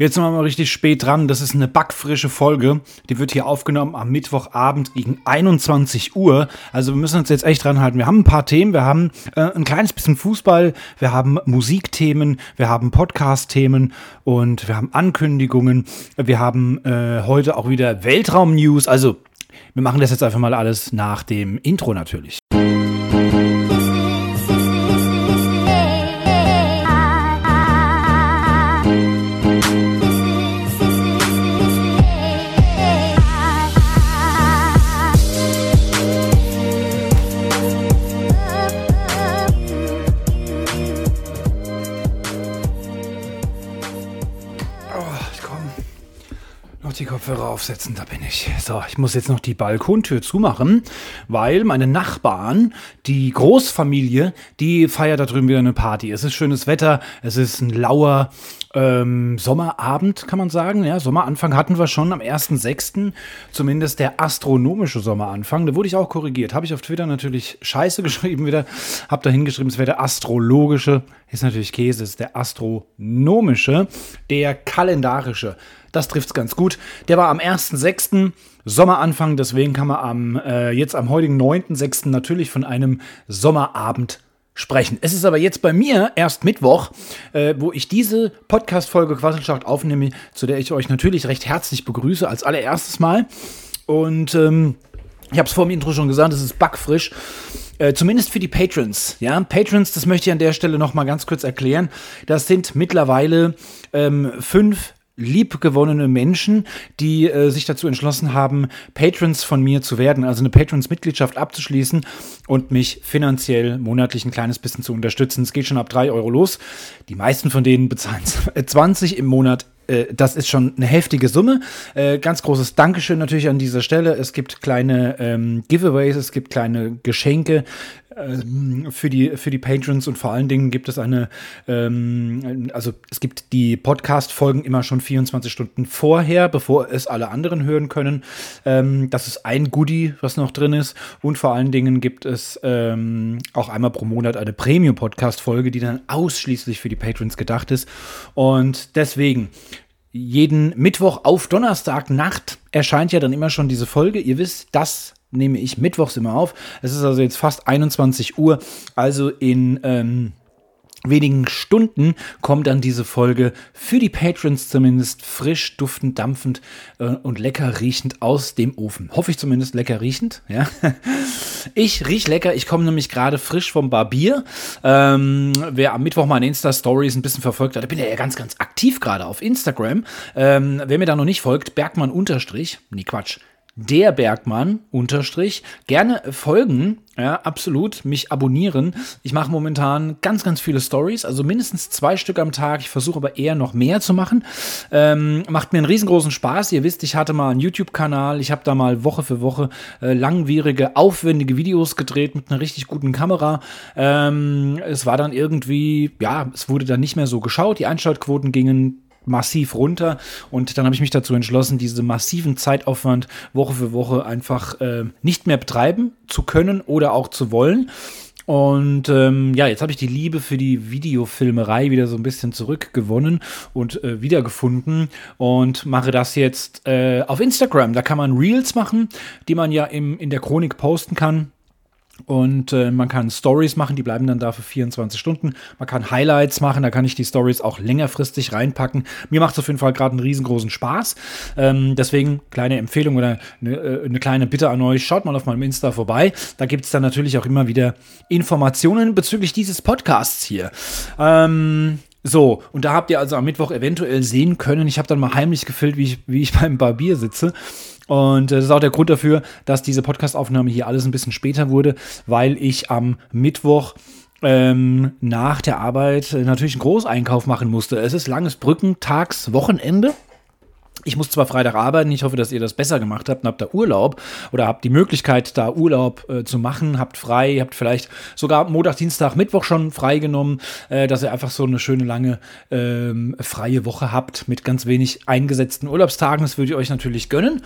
Jetzt sind wir mal richtig spät dran. Das ist eine backfrische Folge. Die wird hier aufgenommen am Mittwochabend gegen 21 Uhr. Also wir müssen uns jetzt echt dran halten. Wir haben ein paar Themen. Wir haben äh, ein kleines bisschen Fußball. Wir haben Musikthemen. Wir haben Podcast-Themen. Und wir haben Ankündigungen. Wir haben äh, heute auch wieder Weltraum-News. Also wir machen das jetzt einfach mal alles nach dem Intro natürlich. Kopfhörer aufsetzen, da bin ich. So, ich muss jetzt noch die Balkontür zumachen, weil meine Nachbarn, die Großfamilie, die feiert da drüben wieder eine Party. Es ist schönes Wetter, es ist ein lauer ähm, Sommerabend, kann man sagen. Ja, Sommeranfang hatten wir schon am 1.6., zumindest der astronomische Sommeranfang. Da wurde ich auch korrigiert. Habe ich auf Twitter natürlich scheiße geschrieben wieder. Habe da hingeschrieben, es wäre der astrologische. Ist natürlich Käse, es ist der astronomische, der kalendarische. Das trifft es ganz gut. Der war am 1.6. Sommeranfang, deswegen kann man am, äh, jetzt am heutigen 9.6. natürlich von einem Sommerabend sprechen. Es ist aber jetzt bei mir erst Mittwoch, äh, wo ich diese Podcast-Folge Quasselschacht aufnehme, zu der ich euch natürlich recht herzlich begrüße, als allererstes Mal. Und ähm, ich habe es vor dem Intro schon gesagt, es ist backfrisch. Äh, zumindest für die Patrons. Ja, Patrons, das möchte ich an der Stelle noch mal ganz kurz erklären. Das sind mittlerweile ähm, fünf liebgewonnene Menschen, die äh, sich dazu entschlossen haben, Patrons von mir zu werden, also eine Patrons-Mitgliedschaft abzuschließen und mich finanziell monatlich ein kleines bisschen zu unterstützen. Es geht schon ab 3 Euro los. Die meisten von denen bezahlen 20 im Monat äh, das ist schon eine heftige Summe. Äh, ganz großes Dankeschön natürlich an dieser Stelle. Es gibt kleine ähm, Giveaways, es gibt kleine Geschenke für die, für die Patrons und vor allen Dingen gibt es eine, ähm, also es gibt die Podcast-Folgen immer schon 24 Stunden vorher, bevor es alle anderen hören können. Ähm, das ist ein Goodie, was noch drin ist. Und vor allen Dingen gibt es ähm, auch einmal pro Monat eine Premium-Podcast-Folge, die dann ausschließlich für die Patrons gedacht ist. Und deswegen jeden Mittwoch auf Donnerstag Nacht erscheint ja dann immer schon diese Folge. Ihr wisst, das nehme ich mittwochs immer auf. Es ist also jetzt fast 21 Uhr, also in ähm, wenigen Stunden kommt dann diese Folge für die Patrons zumindest frisch, duftend, dampfend äh, und lecker riechend aus dem Ofen. Hoffe ich zumindest lecker riechend. Ja. Ich riech lecker. Ich komme nämlich gerade frisch vom Barbier. Ähm, wer am Mittwoch meine Insta-Stories ein bisschen verfolgt hat, da bin ja ganz, ganz aktiv gerade auf Instagram. Ähm, wer mir da noch nicht folgt, Bergmann unterstrich, nee Quatsch, der Bergmann unterstrich gerne folgen, ja, absolut, mich abonnieren. Ich mache momentan ganz, ganz viele Stories, also mindestens zwei Stück am Tag. Ich versuche aber eher noch mehr zu machen. Ähm, macht mir einen riesengroßen Spaß. Ihr wisst, ich hatte mal einen YouTube-Kanal. Ich habe da mal Woche für Woche äh, langwierige, aufwendige Videos gedreht mit einer richtig guten Kamera. Ähm, es war dann irgendwie, ja, es wurde dann nicht mehr so geschaut. Die Einschaltquoten gingen massiv runter. Und dann habe ich mich dazu entschlossen, diesen massiven Zeitaufwand Woche für Woche einfach äh, nicht mehr betreiben zu können oder auch zu wollen. Und ähm, ja, jetzt habe ich die Liebe für die Videofilmerei wieder so ein bisschen zurückgewonnen und äh, wiedergefunden und mache das jetzt äh, auf Instagram. Da kann man Reels machen, die man ja im, in der Chronik posten kann. Und äh, man kann Stories machen, die bleiben dann da für 24 Stunden. Man kann Highlights machen, da kann ich die Stories auch längerfristig reinpacken. Mir macht es auf jeden Fall gerade einen riesengroßen Spaß. Ähm, deswegen kleine Empfehlung oder eine, äh, eine, kleine Bitte an euch, schaut mal auf meinem Insta vorbei. Da gibt es dann natürlich auch immer wieder Informationen bezüglich dieses Podcasts hier. Ähm, so, und da habt ihr also am Mittwoch eventuell sehen können, ich habe dann mal heimlich gefilmt, wie ich, wie ich beim Barbier sitze und das ist auch der Grund dafür, dass diese Podcast-Aufnahme hier alles ein bisschen später wurde, weil ich am Mittwoch ähm, nach der Arbeit natürlich einen Großeinkauf machen musste. Es ist langes Brückentags, Wochenende. Ich muss zwar Freitag arbeiten, ich hoffe, dass ihr das besser gemacht habt und habt da Urlaub oder habt die Möglichkeit, da Urlaub äh, zu machen, habt frei, habt vielleicht sogar Montag, Dienstag, Mittwoch schon freigenommen, äh, dass ihr einfach so eine schöne lange ähm, freie Woche habt mit ganz wenig eingesetzten Urlaubstagen. Das würde ich euch natürlich gönnen.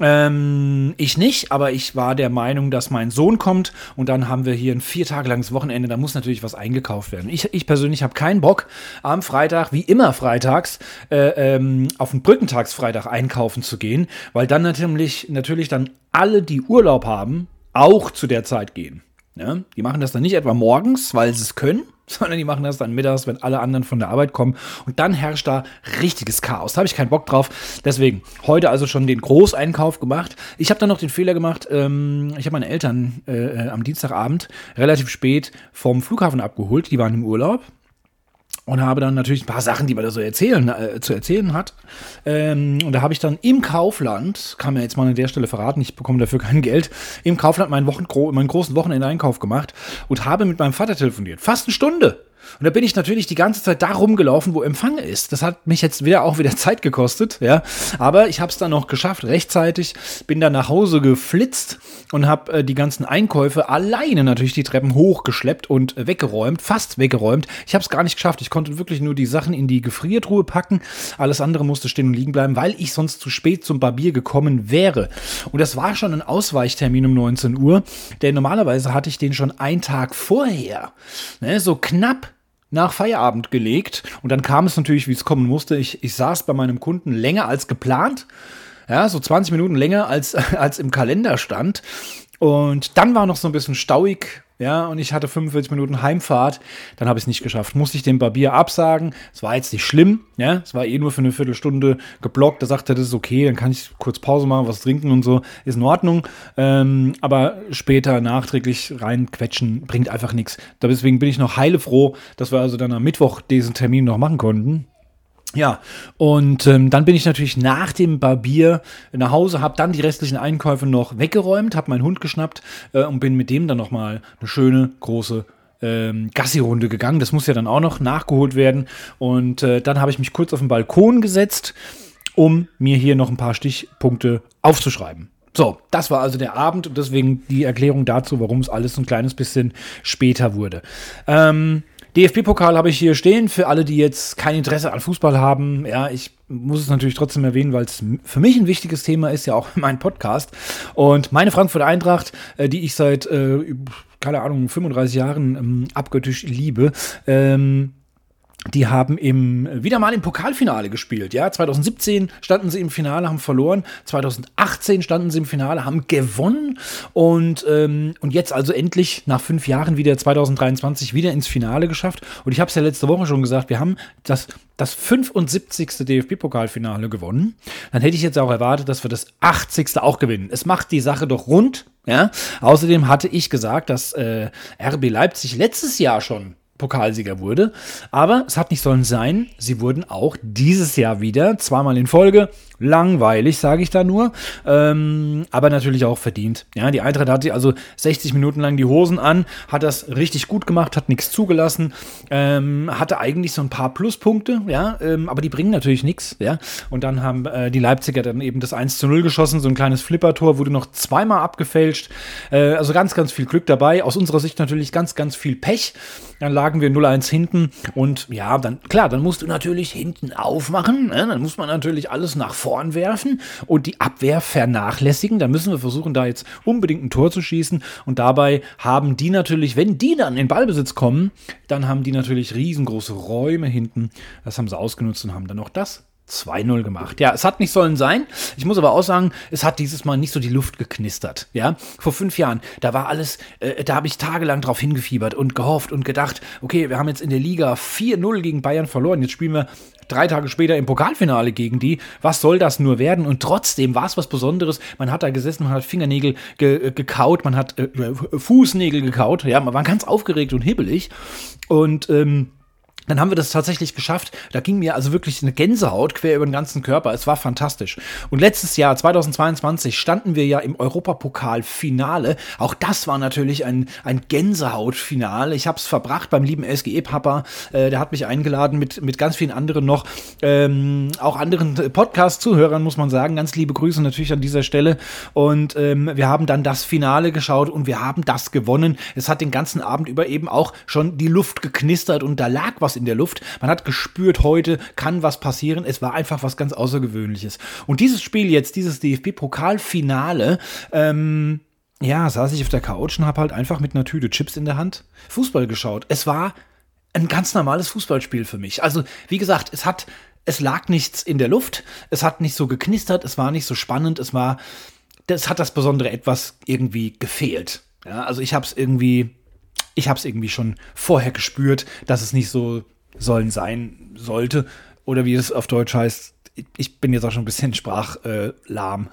Ähm, ich nicht, aber ich war der Meinung, dass mein Sohn kommt und dann haben wir hier ein vier Tage langes Wochenende. Da muss natürlich was eingekauft werden. Ich, ich persönlich habe keinen Bock, am Freitag, wie immer freitags, äh, ähm, auf den Brückentagsfreitag einkaufen zu gehen, weil dann natürlich, natürlich dann alle, die Urlaub haben, auch zu der Zeit gehen. Ja? Die machen das dann nicht etwa morgens, weil sie es können, sondern die machen das dann mittags, wenn alle anderen von der Arbeit kommen. Und dann herrscht da richtiges Chaos. Da habe ich keinen Bock drauf. Deswegen heute also schon den Großeinkauf gemacht. Ich habe dann noch den Fehler gemacht, ähm, ich habe meine Eltern äh, am Dienstagabend relativ spät vom Flughafen abgeholt. Die waren im Urlaub und habe dann natürlich ein paar Sachen, die man da so erzählen, äh, zu erzählen hat. Ähm, und da habe ich dann im Kaufland, kann mir jetzt mal an der Stelle verraten, ich bekomme dafür kein Geld, im Kaufland meinen, Wochen, meinen großen Wochenendeinkauf gemacht und habe mit meinem Vater telefoniert. Fast eine Stunde. Und da bin ich natürlich die ganze Zeit da rumgelaufen, wo Empfang ist. Das hat mich jetzt wieder auch wieder Zeit gekostet, ja. Aber ich habe es dann noch geschafft, rechtzeitig. Bin dann nach Hause geflitzt und habe äh, die ganzen Einkäufe alleine natürlich die Treppen hochgeschleppt und weggeräumt, fast weggeräumt. Ich habe es gar nicht geschafft. Ich konnte wirklich nur die Sachen in die Gefriertruhe packen. Alles andere musste stehen und liegen bleiben, weil ich sonst zu spät zum Barbier gekommen wäre. Und das war schon ein Ausweichtermin um 19 Uhr, denn normalerweise hatte ich den schon einen Tag vorher. Ne, so knapp nach Feierabend gelegt. Und dann kam es natürlich, wie es kommen musste. Ich, ich saß bei meinem Kunden länger als geplant. Ja, so 20 Minuten länger als, als im Kalender stand. Und dann war noch so ein bisschen stauig, ja, und ich hatte 45 Minuten Heimfahrt, dann habe ich es nicht geschafft. Musste ich den Barbier absagen. Es war jetzt nicht schlimm, ja, es war eh nur für eine Viertelstunde geblockt. Da sagte er, das ist okay, dann kann ich kurz Pause machen, was trinken und so, ist in Ordnung. Ähm, aber später nachträglich reinquetschen bringt einfach nichts. Deswegen bin ich noch heilefroh, dass wir also dann am Mittwoch diesen Termin noch machen konnten. Ja, und ähm, dann bin ich natürlich nach dem Barbier nach Hause, habe dann die restlichen Einkäufe noch weggeräumt, habe meinen Hund geschnappt äh, und bin mit dem dann nochmal eine schöne große ähm, Gassi-Runde gegangen. Das muss ja dann auch noch nachgeholt werden. Und äh, dann habe ich mich kurz auf den Balkon gesetzt, um mir hier noch ein paar Stichpunkte aufzuschreiben. So, das war also der Abend und deswegen die Erklärung dazu, warum es alles ein kleines bisschen später wurde. Ähm, DFB-Pokal habe ich hier stehen für alle, die jetzt kein Interesse an Fußball haben. Ja, ich muss es natürlich trotzdem erwähnen, weil es für mich ein wichtiges Thema ist, ja auch mein Podcast. Und meine Frankfurt Eintracht, äh, die ich seit, äh, keine Ahnung, 35 Jahren ähm, abgöttisch liebe, ähm, die haben im, wieder mal im Pokalfinale gespielt. Ja, 2017 standen sie im Finale, haben verloren. 2018 standen sie im Finale, haben gewonnen. Und, ähm, und jetzt also endlich nach fünf Jahren wieder 2023 wieder ins Finale geschafft. Und ich habe es ja letzte Woche schon gesagt, wir haben das, das 75. DFB-Pokalfinale gewonnen. Dann hätte ich jetzt auch erwartet, dass wir das 80. auch gewinnen. Es macht die Sache doch rund. Ja, außerdem hatte ich gesagt, dass äh, RB Leipzig letztes Jahr schon Pokalsieger wurde. Aber es hat nicht sollen sein. Sie wurden auch dieses Jahr wieder, zweimal in Folge, langweilig, sage ich da nur, ähm, aber natürlich auch verdient. Ja, die Eintracht hatte also 60 Minuten lang die Hosen an, hat das richtig gut gemacht, hat nichts zugelassen, ähm, hatte eigentlich so ein paar Pluspunkte, ja, ähm, aber die bringen natürlich nichts, ja. Und dann haben äh, die Leipziger dann eben das 1 zu 0 geschossen, so ein kleines Flippertor, wurde noch zweimal abgefälscht, äh, also ganz, ganz viel Glück dabei. Aus unserer Sicht natürlich ganz, ganz viel Pech. Dann lagen wir 0-1 hinten und ja, dann, klar, dann musst du natürlich hinten aufmachen, ne? dann muss man natürlich alles nach vorn werfen und die Abwehr vernachlässigen. Dann müssen wir versuchen, da jetzt unbedingt ein Tor zu schießen und dabei haben die natürlich, wenn die dann in Ballbesitz kommen, dann haben die natürlich riesengroße Räume hinten. Das haben sie ausgenutzt und haben dann noch das 2-0 gemacht. Ja, es hat nicht sollen sein. Ich muss aber auch sagen, es hat dieses Mal nicht so die Luft geknistert. Ja, vor fünf Jahren, da war alles, äh, da habe ich tagelang drauf hingefiebert und gehofft und gedacht, okay, wir haben jetzt in der Liga 4-0 gegen Bayern verloren. Jetzt spielen wir drei Tage später im Pokalfinale gegen die. Was soll das nur werden? Und trotzdem war es was Besonderes. Man hat da gesessen, man hat Fingernägel ge äh, gekaut, man hat äh, Fußnägel gekaut. Ja, man war ganz aufgeregt und hibbelig. Und ähm, dann haben wir das tatsächlich geschafft. Da ging mir also wirklich eine Gänsehaut quer über den ganzen Körper. Es war fantastisch. Und letztes Jahr, 2022, standen wir ja im Europapokal-Finale. Auch das war natürlich ein, ein Gänsehaut-Finale. Ich habe es verbracht beim lieben SGE-Papa. Äh, der hat mich eingeladen mit, mit ganz vielen anderen noch. Ähm, auch anderen Podcast-Zuhörern, muss man sagen. Ganz liebe Grüße natürlich an dieser Stelle. Und ähm, wir haben dann das Finale geschaut und wir haben das gewonnen. Es hat den ganzen Abend über eben auch schon die Luft geknistert und da lag was in der Luft. Man hat gespürt, heute kann was passieren. Es war einfach was ganz Außergewöhnliches. Und dieses Spiel jetzt, dieses DFB-Pokalfinale, ähm, ja, saß ich auf der Couch und habe halt einfach mit einer Tüte Chips in der Hand Fußball geschaut. Es war ein ganz normales Fußballspiel für mich. Also, wie gesagt, es hat, es lag nichts in der Luft, es hat nicht so geknistert, es war nicht so spannend, es war, das hat das besondere etwas irgendwie gefehlt. Ja, also ich habe es irgendwie, ich habe es irgendwie schon vorher gespürt, dass es nicht so sollen sein sollte. Oder wie es auf Deutsch heißt, ich bin jetzt auch schon ein bisschen sprachlahm.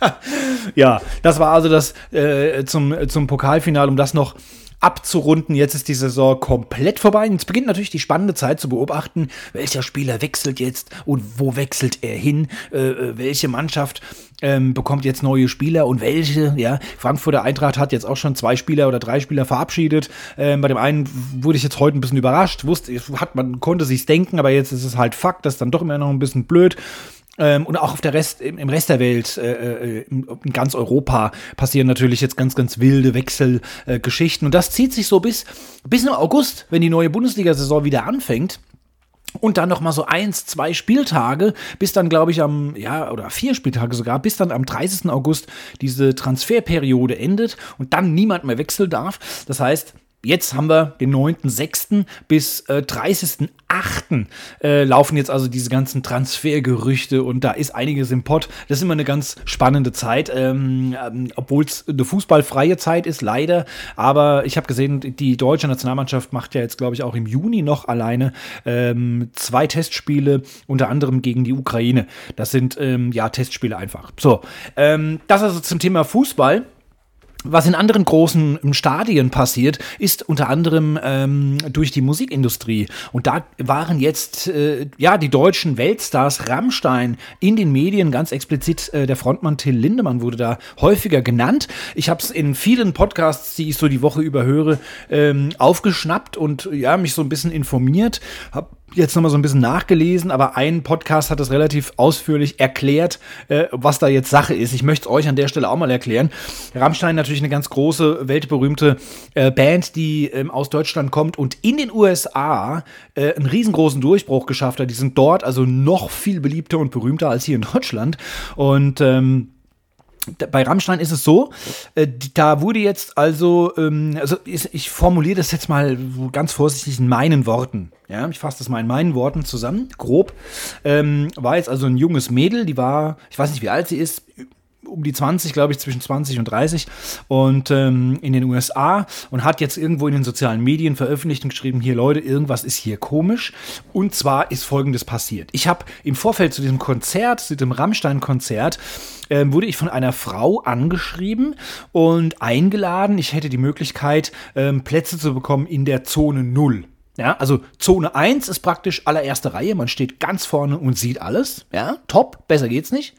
Äh, ja, das war also das äh, zum, zum Pokalfinale, um das noch abzurunden. Jetzt ist die Saison komplett vorbei. Jetzt beginnt natürlich die spannende Zeit zu beobachten, welcher Spieler wechselt jetzt und wo wechselt er hin, äh, äh, welche Mannschaft ähm, bekommt jetzt neue Spieler und welche, ja. Frankfurter Eintracht hat jetzt auch schon zwei Spieler oder drei Spieler verabschiedet. Ähm, bei dem einen wurde ich jetzt heute ein bisschen überrascht, wusste, hat man, konnte sich's denken, aber jetzt ist es halt Fakt, das ist dann doch immer noch ein bisschen blöd. Ähm, und auch auf der Rest, im, im Rest der Welt, äh, äh in, ganz Europa, passieren natürlich jetzt ganz, ganz wilde Wechselgeschichten. Äh, und das zieht sich so bis, bis im August, wenn die neue Bundesliga-Saison wieder anfängt. Und dann noch mal so eins, zwei Spieltage, bis dann, glaube ich, am, ja, oder vier Spieltage sogar, bis dann am 30. August diese Transferperiode endet und dann niemand mehr wechseln darf. Das heißt, Jetzt haben wir den 9.6. bis äh, 30.8. Äh, laufen jetzt also diese ganzen Transfergerüchte und da ist einiges im Pott. Das ist immer eine ganz spannende Zeit, ähm, ähm, obwohl es eine fußballfreie Zeit ist, leider. Aber ich habe gesehen, die deutsche Nationalmannschaft macht ja jetzt, glaube ich, auch im Juni noch alleine ähm, zwei Testspiele, unter anderem gegen die Ukraine. Das sind ähm, ja Testspiele einfach. So, ähm, das also zum Thema Fußball. Was in anderen großen ähm, Stadien passiert, ist unter anderem ähm, durch die Musikindustrie. Und da waren jetzt äh, ja die deutschen Weltstars Rammstein in den Medien ganz explizit. Äh, der Frontmann Till Lindemann wurde da häufiger genannt. Ich habe es in vielen Podcasts, die ich so die Woche über höre, ähm, aufgeschnappt und ja mich so ein bisschen informiert. Hab jetzt nochmal so ein bisschen nachgelesen, aber ein Podcast hat das relativ ausführlich erklärt, äh, was da jetzt Sache ist. Ich möchte es euch an der Stelle auch mal erklären. Rammstein natürlich eine ganz große, weltberühmte äh, Band, die ähm, aus Deutschland kommt und in den USA äh, einen riesengroßen Durchbruch geschafft hat. Die sind dort also noch viel beliebter und berühmter als hier in Deutschland. Und ähm, bei Rammstein ist es so, äh, da wurde jetzt also, ähm, also ich, ich formuliere das jetzt mal ganz vorsichtig in meinen Worten. Ja, ich fasse das mal in meinen Worten zusammen, grob. Ähm, war jetzt also ein junges Mädel, die war, ich weiß nicht, wie alt sie ist, um die 20, glaube ich, zwischen 20 und 30 und ähm, in den USA und hat jetzt irgendwo in den sozialen Medien veröffentlicht und geschrieben, hier Leute, irgendwas ist hier komisch und zwar ist folgendes passiert. Ich habe im Vorfeld zu diesem Konzert, zu dem Rammstein-Konzert, ähm, wurde ich von einer Frau angeschrieben und eingeladen. Ich hätte die Möglichkeit, ähm, Plätze zu bekommen in der Zone 0. Ja, also Zone 1 ist praktisch allererste Reihe. Man steht ganz vorne und sieht alles. Ja, top, besser geht's nicht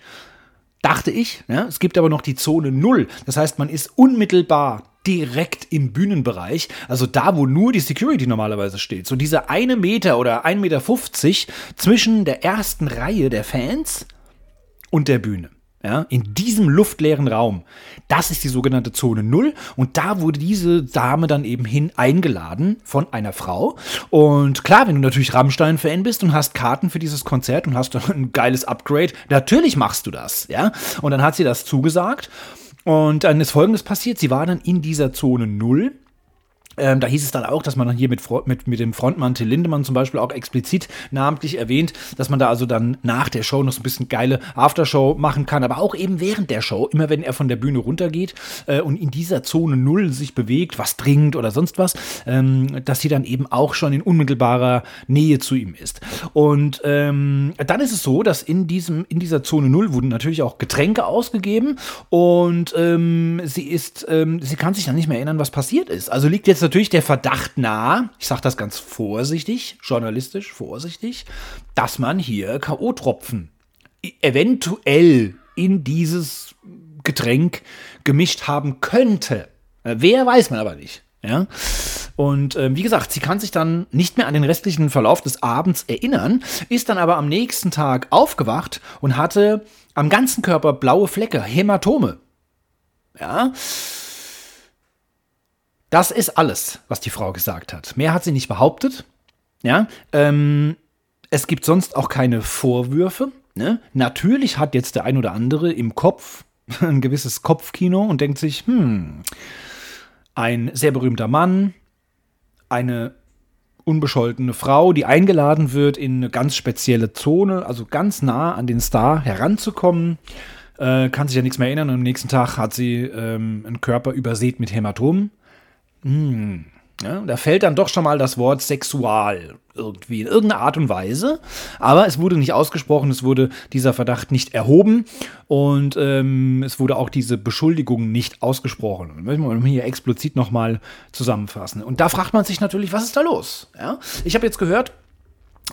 dachte ich. Ja? Es gibt aber noch die Zone 0. Das heißt, man ist unmittelbar direkt im Bühnenbereich, also da, wo nur die Security normalerweise steht. So dieser eine Meter oder 1,50 Meter zwischen der ersten Reihe der Fans und der Bühne ja, in diesem luftleeren Raum. Das ist die sogenannte Zone Null. Und da wurde diese Dame dann eben hin eingeladen von einer Frau. Und klar, wenn du natürlich Rammstein-Fan bist und hast Karten für dieses Konzert und hast dann ein geiles Upgrade, natürlich machst du das, ja. Und dann hat sie das zugesagt. Und dann ist Folgendes passiert. Sie war dann in dieser Zone Null ähm, da hieß es dann auch, dass man hier mit, mit, mit dem Frontmann Till Lindemann zum Beispiel auch explizit namentlich erwähnt, dass man da also dann nach der Show noch so ein bisschen geile Aftershow machen kann, aber auch eben während der Show, immer wenn er von der Bühne runtergeht äh, und in dieser Zone Null sich bewegt, was trinkt oder sonst was, ähm, dass sie dann eben auch schon in unmittelbarer Nähe zu ihm ist. Und ähm, dann ist es so, dass in, diesem, in dieser Zone Null wurden natürlich auch Getränke ausgegeben und ähm, sie ist, ähm, sie kann sich dann nicht mehr erinnern, was passiert ist. Also liegt jetzt natürlich der Verdacht nahe, ich sage das ganz vorsichtig, journalistisch vorsichtig, dass man hier K.O.-Tropfen eventuell in dieses Getränk gemischt haben könnte. Äh, wer weiß man aber nicht. Ja? Und äh, wie gesagt, sie kann sich dann nicht mehr an den restlichen Verlauf des Abends erinnern, ist dann aber am nächsten Tag aufgewacht und hatte am ganzen Körper blaue Flecke, Hämatome. Ja. Das ist alles, was die Frau gesagt hat. Mehr hat sie nicht behauptet. Ja. Ähm, es gibt sonst auch keine Vorwürfe. Ne? Natürlich hat jetzt der ein oder andere im Kopf ein gewisses Kopfkino und denkt sich, hm, ein sehr berühmter Mann, eine unbescholtene Frau, die eingeladen wird, in eine ganz spezielle Zone, also ganz nah an den Star heranzukommen, äh, kann sich ja nichts mehr erinnern und am nächsten Tag hat sie ähm, einen Körper übersät mit Hämatomen. Hm. Ja, da fällt dann doch schon mal das Wort sexual irgendwie in irgendeiner Art und Weise. Aber es wurde nicht ausgesprochen, es wurde dieser Verdacht nicht erhoben und ähm, es wurde auch diese Beschuldigung nicht ausgesprochen. Müssen wir hier explizit nochmal zusammenfassen. Und da fragt man sich natürlich, was ist da los? Ja? Ich habe jetzt gehört,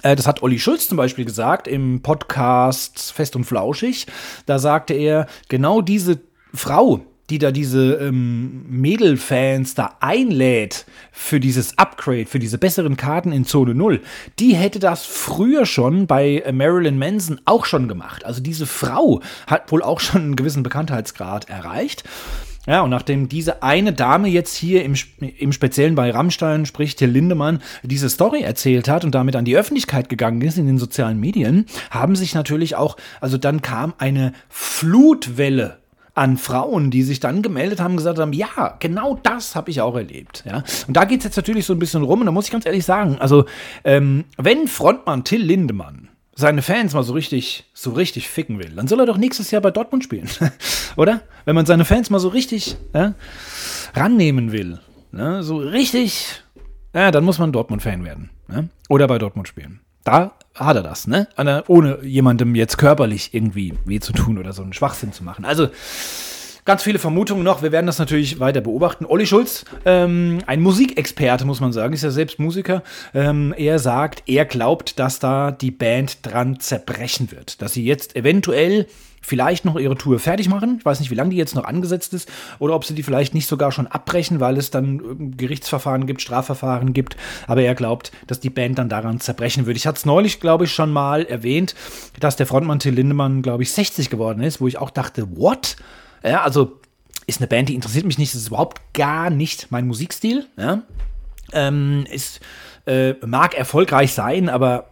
äh, das hat Olli Schulz zum Beispiel gesagt im Podcast Fest und Flauschig. Da sagte er, genau diese Frau, die da diese ähm, Mädelfans da einlädt für dieses Upgrade, für diese besseren Karten in Zone 0, die hätte das früher schon bei Marilyn Manson auch schon gemacht. Also diese Frau hat wohl auch schon einen gewissen Bekanntheitsgrad erreicht. Ja, und nachdem diese eine Dame jetzt hier im, im Speziellen bei Rammstein, sprich Till Lindemann, diese Story erzählt hat und damit an die Öffentlichkeit gegangen ist in den sozialen Medien, haben sich natürlich auch, also dann kam eine Flutwelle an Frauen, die sich dann gemeldet haben, gesagt haben, ja, genau das habe ich auch erlebt. Ja? Und da geht es jetzt natürlich so ein bisschen rum und da muss ich ganz ehrlich sagen, also ähm, wenn Frontmann Till Lindemann seine Fans mal so richtig, so richtig ficken will, dann soll er doch nächstes Jahr bei Dortmund spielen, oder? Wenn man seine Fans mal so richtig ja, rannehmen will, ne? so richtig, ja, dann muss man Dortmund-Fan werden ne? oder bei Dortmund spielen. Da hat er das, ne? Ohne jemandem jetzt körperlich irgendwie weh zu tun oder so einen Schwachsinn zu machen. Also ganz viele Vermutungen noch. Wir werden das natürlich weiter beobachten. Olli Schulz, ähm, ein Musikexperte, muss man sagen, ist ja selbst Musiker. Ähm, er sagt, er glaubt, dass da die Band dran zerbrechen wird. Dass sie jetzt eventuell vielleicht noch ihre Tour fertig machen. Ich weiß nicht, wie lange die jetzt noch angesetzt ist oder ob sie die vielleicht nicht sogar schon abbrechen, weil es dann Gerichtsverfahren gibt, Strafverfahren gibt. Aber er glaubt, dass die Band dann daran zerbrechen würde. Ich hatte es neulich, glaube ich, schon mal erwähnt, dass der Frontmann Till Lindemann, glaube ich, 60 geworden ist, wo ich auch dachte, what? Ja, also ist eine Band, die interessiert mich nicht. Das ist überhaupt gar nicht mein Musikstil. Ja? Ähm, ist, äh, mag erfolgreich sein, aber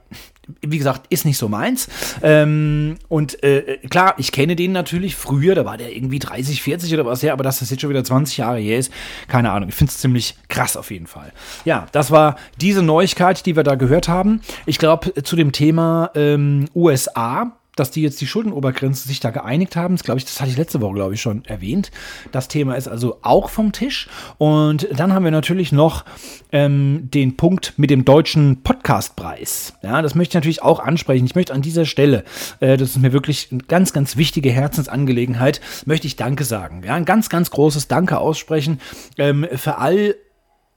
wie gesagt, ist nicht so meins. Ähm, und äh, klar, ich kenne den natürlich früher, da war der irgendwie 30, 40 oder was her, aber dass das jetzt schon wieder 20 Jahre her ist, keine Ahnung. Ich finde es ziemlich krass auf jeden Fall. Ja, das war diese Neuigkeit, die wir da gehört haben. Ich glaube, zu dem Thema ähm, USA dass die jetzt die Schuldenobergrenze sich da geeinigt haben. Das glaube ich, das hatte ich letzte Woche, glaube ich, schon erwähnt. Das Thema ist also auch vom Tisch. Und dann haben wir natürlich noch ähm, den Punkt mit dem deutschen Podcastpreis. Ja, das möchte ich natürlich auch ansprechen. Ich möchte an dieser Stelle, äh, das ist mir wirklich eine ganz, ganz wichtige Herzensangelegenheit, möchte ich Danke sagen. Ja, ein ganz, ganz großes Danke aussprechen ähm, für all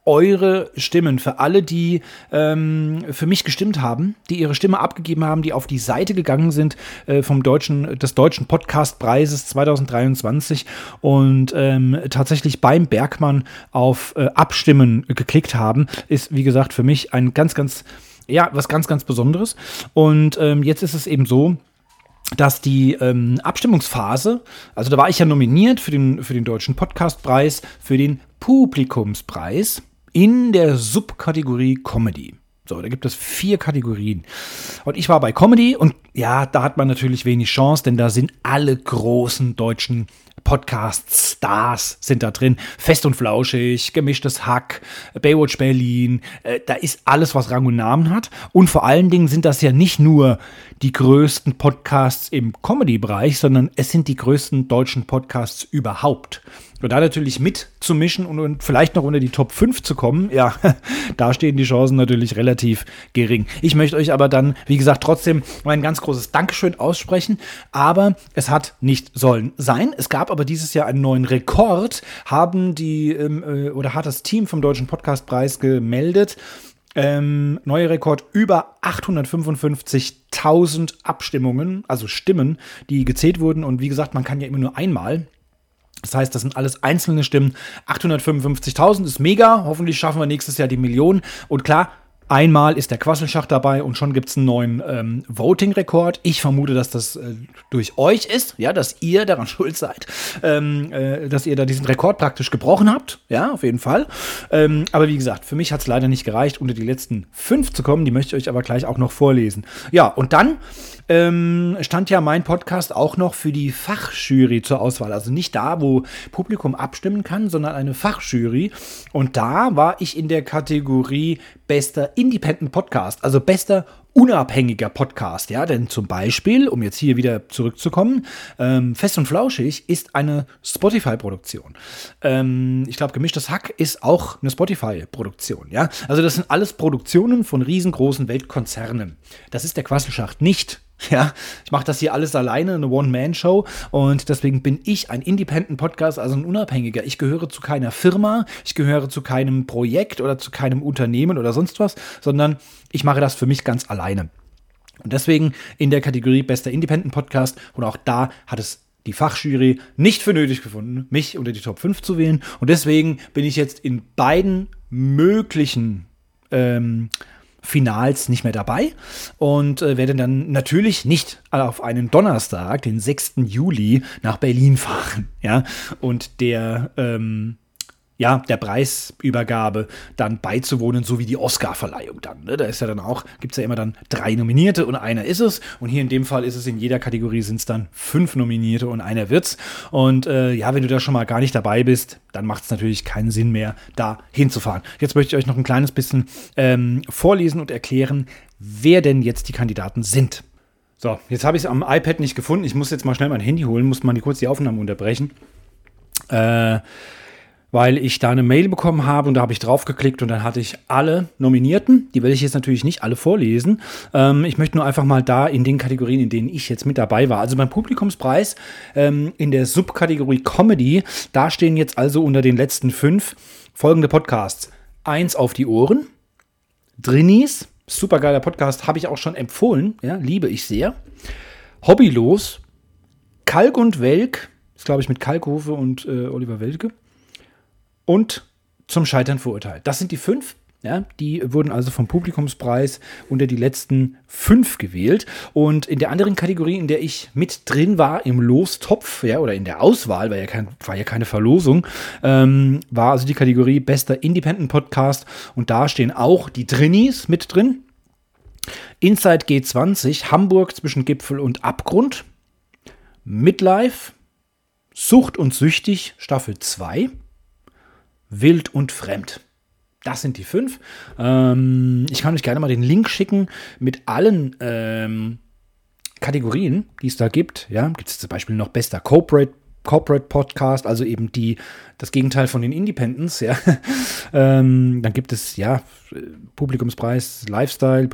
eure Stimmen, für alle, die ähm, für mich gestimmt haben, die ihre Stimme abgegeben haben, die auf die Seite gegangen sind äh, vom deutschen, des deutschen Podcastpreises 2023 und ähm, tatsächlich beim Bergmann auf äh, Abstimmen geklickt haben, ist wie gesagt für mich ein ganz, ganz, ja, was ganz, ganz Besonderes. Und ähm, jetzt ist es eben so, dass die ähm, Abstimmungsphase, also da war ich ja nominiert für den, für den Deutschen Podcastpreis, für den Publikumspreis in der Subkategorie Comedy. So, da gibt es vier Kategorien. Und ich war bei Comedy und ja, da hat man natürlich wenig Chance, denn da sind alle großen deutschen Podcast-Stars sind da drin. Fest und flauschig, gemischtes Hack, Baywatch Berlin. Äh, da ist alles, was Rang und Namen hat. Und vor allen Dingen sind das ja nicht nur die größten Podcasts im Comedy-Bereich, sondern es sind die größten deutschen Podcasts überhaupt. Und da natürlich mitzumischen und, und vielleicht noch unter die Top 5 zu kommen, ja, da stehen die Chancen natürlich relativ gering. Ich möchte euch aber dann, wie gesagt, trotzdem mein ganz großes Dankeschön aussprechen. Aber es hat nicht sollen sein. Es gab aber dieses Jahr einen neuen Rekord, haben die ähm, äh, oder hat das Team vom Deutschen Podcastpreis gemeldet. Ähm, neuer Rekord über 855.000 Abstimmungen, also Stimmen, die gezählt wurden. Und wie gesagt, man kann ja immer nur einmal. Das heißt, das sind alles einzelne Stimmen. 855.000 ist mega. Hoffentlich schaffen wir nächstes Jahr die Million. Und klar, Einmal ist der Quasselschacht dabei und schon gibt es einen neuen ähm, Voting-Rekord. Ich vermute, dass das äh, durch euch ist, ja, dass ihr daran schuld seid, ähm, äh, dass ihr da diesen Rekord praktisch gebrochen habt. Ja, auf jeden Fall. Ähm, aber wie gesagt, für mich hat es leider nicht gereicht, unter die letzten fünf zu kommen. Die möchte ich euch aber gleich auch noch vorlesen. Ja, und dann ähm, stand ja mein Podcast auch noch für die Fachjury zur Auswahl. Also nicht da, wo Publikum abstimmen kann, sondern eine Fachjury. Und da war ich in der Kategorie bester Independent Podcast, also bester unabhängiger Podcast, ja, denn zum Beispiel, um jetzt hier wieder zurückzukommen, ähm, Fest und Flauschig ist eine Spotify-Produktion. Ähm, ich glaube, Gemischtes Hack ist auch eine Spotify-Produktion, ja. Also das sind alles Produktionen von riesengroßen Weltkonzernen. Das ist der Quasselschacht nicht. Ja, ich mache das hier alles alleine, eine One-Man-Show und deswegen bin ich ein Independent-Podcast, also ein Unabhängiger. Ich gehöre zu keiner Firma, ich gehöre zu keinem Projekt oder zu keinem Unternehmen oder sonst was, sondern ich mache das für mich ganz alleine. Und deswegen in der Kategorie Bester Independent-Podcast und auch da hat es die Fachjury nicht für nötig gefunden, mich unter die Top 5 zu wählen. Und deswegen bin ich jetzt in beiden möglichen ähm, Finals nicht mehr dabei und äh, werde dann natürlich nicht auf einen Donnerstag, den 6. Juli, nach Berlin fahren. Ja, und der ähm, ja, der Preisübergabe dann beizuwohnen, so wie die Oscar-Verleihung dann. Ne? Da ist ja dann auch, gibt es ja immer dann drei Nominierte und einer ist es. Und hier in dem Fall ist es in jeder Kategorie sind es dann fünf Nominierte und einer wird's. Und äh, ja, wenn du da schon mal gar nicht dabei bist, dann macht es natürlich keinen Sinn mehr, da hinzufahren. Jetzt möchte ich euch noch ein kleines bisschen ähm, vorlesen und erklären, wer denn jetzt die Kandidaten sind. So, jetzt habe ich es am iPad nicht gefunden. Ich muss jetzt mal schnell mein Handy holen, muss mal kurz die Aufnahme unterbrechen. Äh, weil ich da eine Mail bekommen habe und da habe ich drauf geklickt und dann hatte ich alle Nominierten. Die werde ich jetzt natürlich nicht alle vorlesen. Ähm, ich möchte nur einfach mal da in den Kategorien, in denen ich jetzt mit dabei war. Also beim Publikumspreis ähm, in der Subkategorie Comedy, da stehen jetzt also unter den letzten fünf folgende Podcasts. Eins auf die Ohren, Drinnies, supergeiler Podcast, habe ich auch schon empfohlen, ja, liebe ich sehr. Hobbylos, Kalk und Welk, ist glaube ich mit Kalkhofe und äh, Oliver Welke und zum Scheitern verurteilt. Das sind die fünf. Ja, die wurden also vom Publikumspreis unter die letzten fünf gewählt. Und in der anderen Kategorie, in der ich mit drin war, im Lostopf, ja, oder in der Auswahl, war ja, kein, war ja keine Verlosung, ähm, war also die Kategorie Bester Independent Podcast. Und da stehen auch die Drinnies mit drin. Inside G20, Hamburg zwischen Gipfel und Abgrund. Midlife, Sucht und Süchtig, Staffel 2 wild und fremd. Das sind die fünf. Ähm, ich kann euch gerne mal den Link schicken mit allen ähm, Kategorien, die es da gibt. Ja, gibt es zum Beispiel noch bester Corporate Corporate Podcast, also eben die, das Gegenteil von den Independents, ja. ähm, dann gibt es, ja, Publikumspreis, Lifestyle,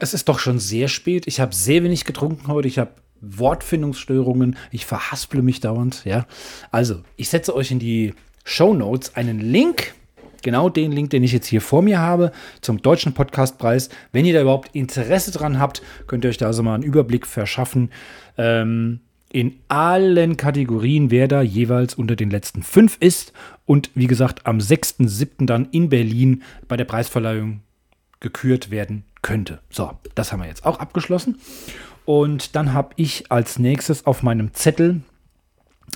es ist doch schon sehr spät. Ich habe sehr wenig getrunken heute. Ich habe Wortfindungsstörungen, ich verhasple mich dauernd, ja. Also, ich setze euch in die Show Notes einen Link, genau den Link, den ich jetzt hier vor mir habe, zum Deutschen Podcastpreis. Wenn ihr da überhaupt Interesse dran habt, könnt ihr euch da also mal einen Überblick verschaffen. Ähm, in allen Kategorien, wer da jeweils unter den letzten fünf ist. Und wie gesagt, am 6.7. dann in Berlin bei der Preisverleihung gekürt werden könnte. So, das haben wir jetzt auch abgeschlossen. Und dann habe ich als nächstes auf meinem Zettel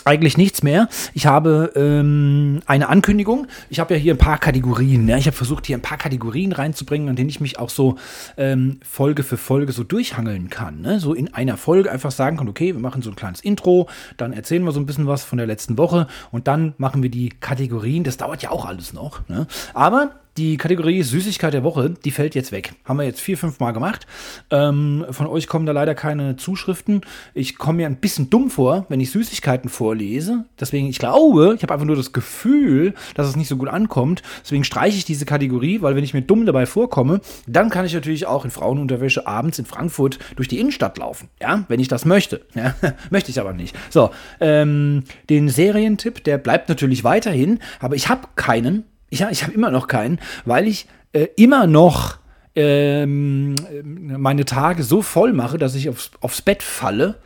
eigentlich nichts mehr. Ich habe ähm, eine Ankündigung. Ich habe ja hier ein paar Kategorien. Ja? Ich habe versucht, hier ein paar Kategorien reinzubringen, an denen ich mich auch so ähm, Folge für Folge so durchhangeln kann. Ne? So in einer Folge einfach sagen kann, okay, wir machen so ein kleines Intro, dann erzählen wir so ein bisschen was von der letzten Woche und dann machen wir die Kategorien. Das dauert ja auch alles noch. Ne? Aber die Kategorie Süßigkeit der Woche, die fällt jetzt weg. Haben wir jetzt vier, fünf Mal gemacht. Ähm, von euch kommen da leider keine Zuschriften. Ich komme mir ein bisschen dumm vor, wenn ich Süßigkeiten vorlese. Deswegen, ich glaube, ich habe einfach nur das Gefühl, dass es nicht so gut ankommt. Deswegen streiche ich diese Kategorie, weil wenn ich mir dumm dabei vorkomme, dann kann ich natürlich auch in Frauenunterwäsche abends in Frankfurt durch die Innenstadt laufen. Ja, wenn ich das möchte. Ja, möchte ich aber nicht. So, ähm, den Serientipp, der bleibt natürlich weiterhin, aber ich habe keinen. Ja, ich habe immer noch keinen, weil ich äh, immer noch ähm, meine Tage so voll mache, dass ich aufs, aufs Bett falle,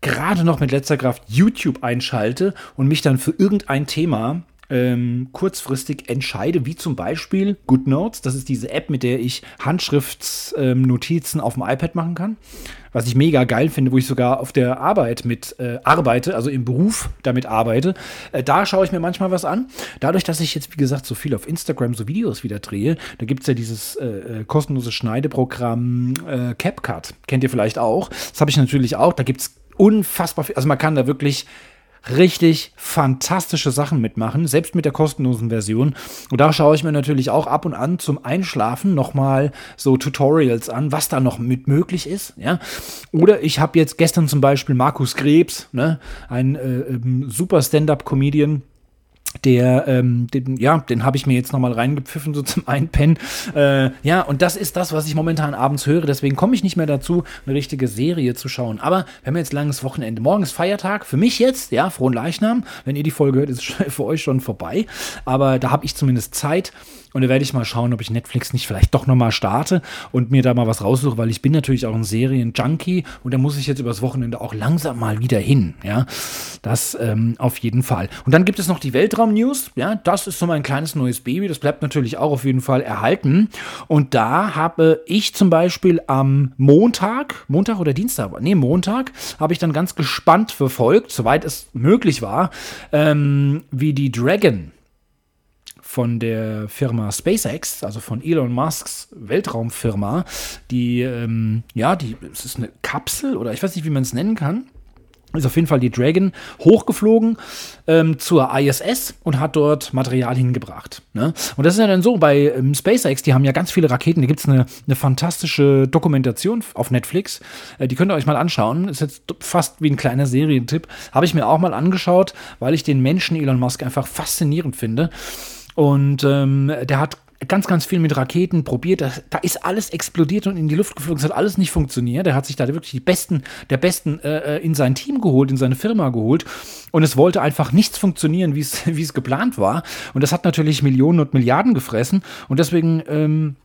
gerade noch mit letzter Kraft YouTube einschalte und mich dann für irgendein Thema ähm, kurzfristig entscheide, wie zum Beispiel GoodNotes. Das ist diese App, mit der ich Handschriftsnotizen ähm, auf dem iPad machen kann. Was ich mega geil finde, wo ich sogar auf der Arbeit mit äh, arbeite, also im Beruf damit arbeite. Äh, da schaue ich mir manchmal was an. Dadurch, dass ich jetzt, wie gesagt, so viel auf Instagram so Videos wieder drehe, da gibt es ja dieses äh, äh, kostenlose Schneideprogramm äh, CapCut. Kennt ihr vielleicht auch. Das habe ich natürlich auch. Da gibt es unfassbar viel. Also man kann da wirklich richtig fantastische Sachen mitmachen, selbst mit der kostenlosen Version. Und da schaue ich mir natürlich auch ab und an zum Einschlafen nochmal so Tutorials an, was da noch mit möglich ist. Ja? Oder ich habe jetzt gestern zum Beispiel Markus Krebs, ne? ein äh, ähm, super Stand-up-Comedian, der, ähm, den, ja, den habe ich mir jetzt nochmal reingepfiffen, so zum Einpennen. Äh, ja, und das ist das, was ich momentan abends höre. Deswegen komme ich nicht mehr dazu, eine richtige Serie zu schauen. Aber wir haben jetzt langes Wochenende. Morgen ist Feiertag. Für mich jetzt, ja, frohen Leichnam. Wenn ihr die Folge hört, ist es für euch schon vorbei. Aber da habe ich zumindest Zeit. Und da werde ich mal schauen, ob ich Netflix nicht vielleicht doch nochmal starte und mir da mal was raussuche, weil ich bin natürlich auch ein Serien-Junkie und da muss ich jetzt übers Wochenende auch langsam mal wieder hin. Ja, das ähm, auf jeden Fall. Und dann gibt es noch die Weltraum-News. Ja, das ist so mein kleines neues Baby. Das bleibt natürlich auch auf jeden Fall erhalten. Und da habe ich zum Beispiel am Montag, Montag oder Dienstag, nee, Montag, habe ich dann ganz gespannt verfolgt, soweit es möglich war, ähm, wie die Dragon von der Firma SpaceX, also von Elon Musks Weltraumfirma, die, ähm, ja, die, es ist eine Kapsel oder ich weiß nicht, wie man es nennen kann. Ist auf jeden Fall die Dragon hochgeflogen ähm, zur ISS und hat dort Material hingebracht. Ne? Und das ist ja dann so, bei ähm, SpaceX, die haben ja ganz viele Raketen, da gibt es eine, eine fantastische Dokumentation auf Netflix, äh, die könnt ihr euch mal anschauen, ist jetzt fast wie ein kleiner Serientipp, habe ich mir auch mal angeschaut, weil ich den Menschen Elon Musk einfach faszinierend finde. Und ähm, der hat ganz, ganz viel mit Raketen probiert. Da, da, ist alles explodiert und in die Luft geflogen. Es hat alles nicht funktioniert. Er hat sich da wirklich die Besten der Besten äh, äh in sein Team geholt, in seine Firma geholt. Und es wollte einfach nichts funktionieren, wie es geplant war. Und das hat natürlich Millionen und Milliarden gefressen. Und deswegen ähm,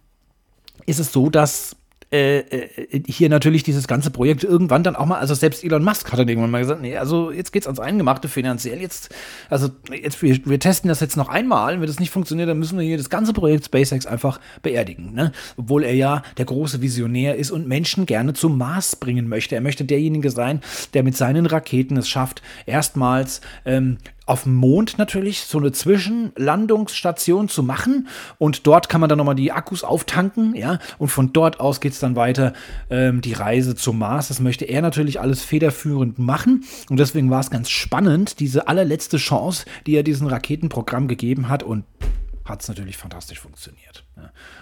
ist es so, dass äh, äh, hier natürlich dieses ganze Projekt irgendwann dann auch mal, also selbst Elon Musk hat dann irgendwann mal gesagt, nee, also jetzt geht's ans Eingemachte finanziell, jetzt, also jetzt, wir, wir testen das jetzt noch einmal, wenn das nicht funktioniert, dann müssen wir hier das ganze Projekt SpaceX einfach beerdigen, ne? Obwohl er ja der große Visionär ist und Menschen gerne zum Mars bringen möchte. Er möchte derjenige sein, der mit seinen Raketen es schafft, erstmals ähm, auf dem Mond natürlich so eine Zwischenlandungsstation zu machen. Und dort kann man dann nochmal die Akkus auftanken, ja, und von dort aus geht es dann weiter ähm, die Reise zum Mars. Das möchte er natürlich alles federführend machen. Und deswegen war es ganz spannend, diese allerletzte Chance, die er diesem Raketenprogramm gegeben hat. Und hat es natürlich fantastisch funktioniert.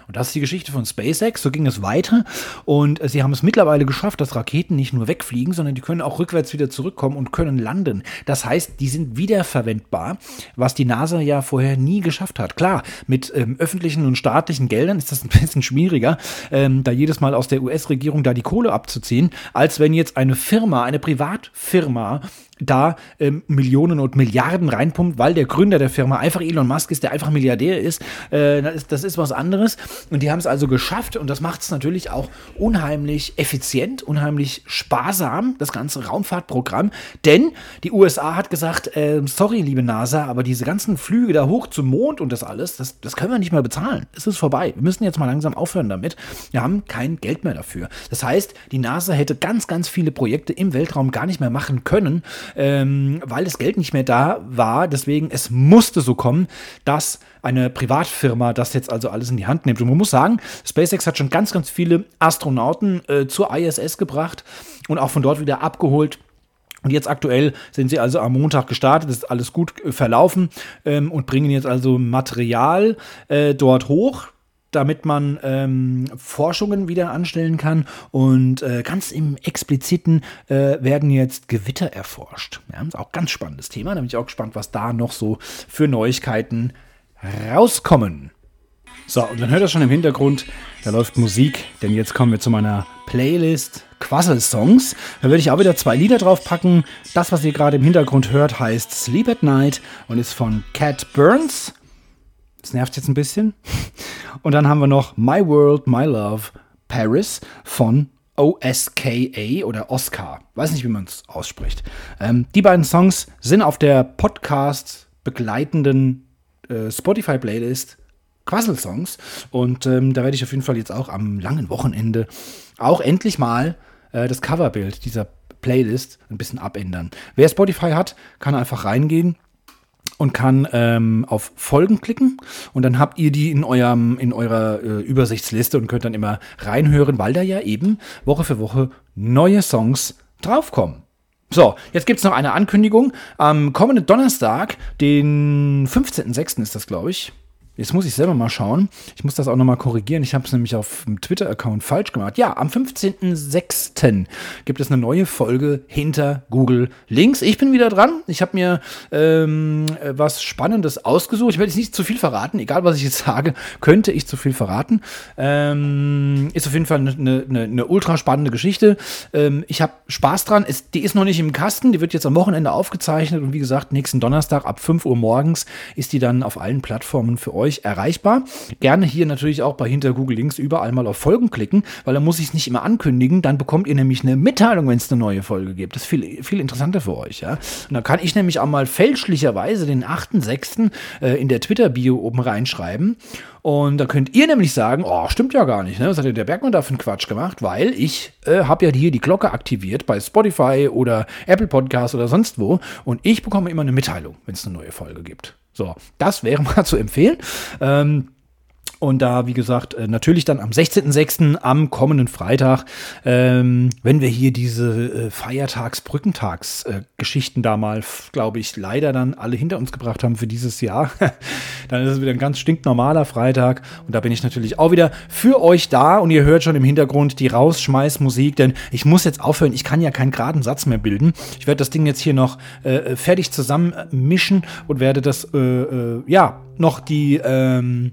Und das ist die Geschichte von SpaceX. So ging es weiter. Und äh, sie haben es mittlerweile geschafft, dass Raketen nicht nur wegfliegen, sondern die können auch rückwärts wieder zurückkommen und können landen. Das heißt, die sind wiederverwendbar, was die NASA ja vorher nie geschafft hat. Klar, mit ähm, öffentlichen und staatlichen Geldern ist das ein bisschen schwieriger, ähm, da jedes Mal aus der US-Regierung da die Kohle abzuziehen, als wenn jetzt eine Firma, eine Privatfirma, da ähm, Millionen und Milliarden reinpumpt, weil der Gründer der Firma einfach Elon Musk ist, der einfach Milliardär ist. Äh, das, ist das ist was anderes. Und die haben es also geschafft und das macht es natürlich auch unheimlich effizient, unheimlich sparsam, das ganze Raumfahrtprogramm. Denn die USA hat gesagt, äh, sorry, liebe NASA, aber diese ganzen Flüge da hoch zum Mond und das alles, das, das können wir nicht mehr bezahlen. Es ist vorbei. Wir müssen jetzt mal langsam aufhören damit. Wir haben kein Geld mehr dafür. Das heißt, die NASA hätte ganz, ganz viele Projekte im Weltraum gar nicht mehr machen können ähm, weil das Geld nicht mehr da war. Deswegen, es musste so kommen, dass eine Privatfirma das jetzt also alles in die Hand nimmt. Und man muss sagen, SpaceX hat schon ganz, ganz viele Astronauten äh, zur ISS gebracht und auch von dort wieder abgeholt Und jetzt aktuell sind sie also am Montag gestartet, ist alles gut äh, verlaufen ähm, und bringen jetzt also Material äh, dort hoch damit man ähm, Forschungen wieder anstellen kann. Und äh, ganz im expliziten äh, werden jetzt Gewitter erforscht. Ja, ist auch ein ganz spannendes Thema. Da bin ich auch gespannt, was da noch so für Neuigkeiten rauskommen. So, und dann hört ihr schon im Hintergrund, da läuft Musik, denn jetzt kommen wir zu meiner Playlist Quassel-Songs. Da werde ich auch wieder zwei Lieder drauf packen. Das, was ihr gerade im Hintergrund hört, heißt Sleep at Night und ist von Cat Burns. Das nervt jetzt ein bisschen. Und dann haben wir noch My World, My Love, Paris von OSKA oder Oscar. Weiß nicht, wie man es ausspricht. Ähm, die beiden Songs sind auf der Podcast begleitenden äh, Spotify-Playlist Quassel-Songs. Und ähm, da werde ich auf jeden Fall jetzt auch am langen Wochenende auch endlich mal äh, das Coverbild dieser Playlist ein bisschen abändern. Wer Spotify hat, kann einfach reingehen und kann ähm, auf Folgen klicken und dann habt ihr die in eurem in eurer äh, Übersichtsliste und könnt dann immer reinhören, weil da ja eben Woche für Woche neue Songs draufkommen. So, jetzt gibt es noch eine Ankündigung. Am kommenden Donnerstag, den 15.06. ist das, glaube ich. Jetzt muss ich selber mal schauen. Ich muss das auch nochmal korrigieren. Ich habe es nämlich auf dem Twitter-Account falsch gemacht. Ja, am 15.06. gibt es eine neue Folge hinter Google Links. Ich bin wieder dran. Ich habe mir ähm, was Spannendes ausgesucht. Ich werde jetzt nicht zu viel verraten. Egal, was ich jetzt sage, könnte ich zu viel verraten. Ähm, ist auf jeden Fall eine, eine, eine ultra spannende Geschichte. Ähm, ich habe Spaß dran. Es, die ist noch nicht im Kasten. Die wird jetzt am Wochenende aufgezeichnet. Und wie gesagt, nächsten Donnerstag ab 5 Uhr morgens ist die dann auf allen Plattformen für euch euch erreichbar. Gerne hier natürlich auch bei hinter Google Links überall mal auf Folgen klicken, weil dann muss ich es nicht immer ankündigen. Dann bekommt ihr nämlich eine Mitteilung, wenn es eine neue Folge gibt. Das ist viel, viel interessanter für euch. Ja? Und dann kann ich nämlich auch mal fälschlicherweise den 8.6. Äh, in der Twitter-Bio oben reinschreiben. Und da könnt ihr nämlich sagen, oh, stimmt ja gar nicht, ne? Was hat denn der Bergmann da für einen Quatsch gemacht? Weil ich äh, habe ja hier die Glocke aktiviert bei Spotify oder Apple Podcasts oder sonst wo. Und ich bekomme immer eine Mitteilung, wenn es eine neue Folge gibt. So, das wäre mal zu empfehlen. Ähm, und da, wie gesagt, äh, natürlich dann am 16.06. am kommenden Freitag, ähm, wenn wir hier diese äh, Feiertags-, Brückentags-Geschichten äh, da mal, glaube ich, leider dann alle hinter uns gebracht haben für dieses Jahr, dann ist es wieder ein ganz stinknormaler Freitag. Und da bin ich natürlich auch wieder für euch da. Und ihr hört schon im Hintergrund die Rausschmeißmusik, denn ich muss jetzt aufhören. Ich kann ja keinen geraden Satz mehr bilden. Ich werde das Ding jetzt hier noch äh, fertig zusammenmischen und werde das, äh, ja, noch die, ähm,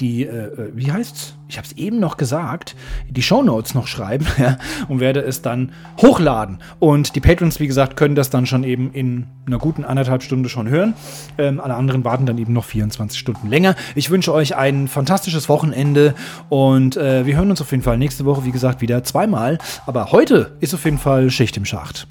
die, äh, äh, wie heißt's? Ich habe es eben noch gesagt, die Shownotes noch schreiben ja, und werde es dann hochladen. Und die Patrons, wie gesagt, können das dann schon eben in einer guten anderthalb Stunde schon hören. Ähm, alle anderen warten dann eben noch 24 Stunden länger. Ich wünsche euch ein fantastisches Wochenende und äh, wir hören uns auf jeden Fall nächste Woche, wie gesagt, wieder zweimal. Aber heute ist auf jeden Fall Schicht im Schacht.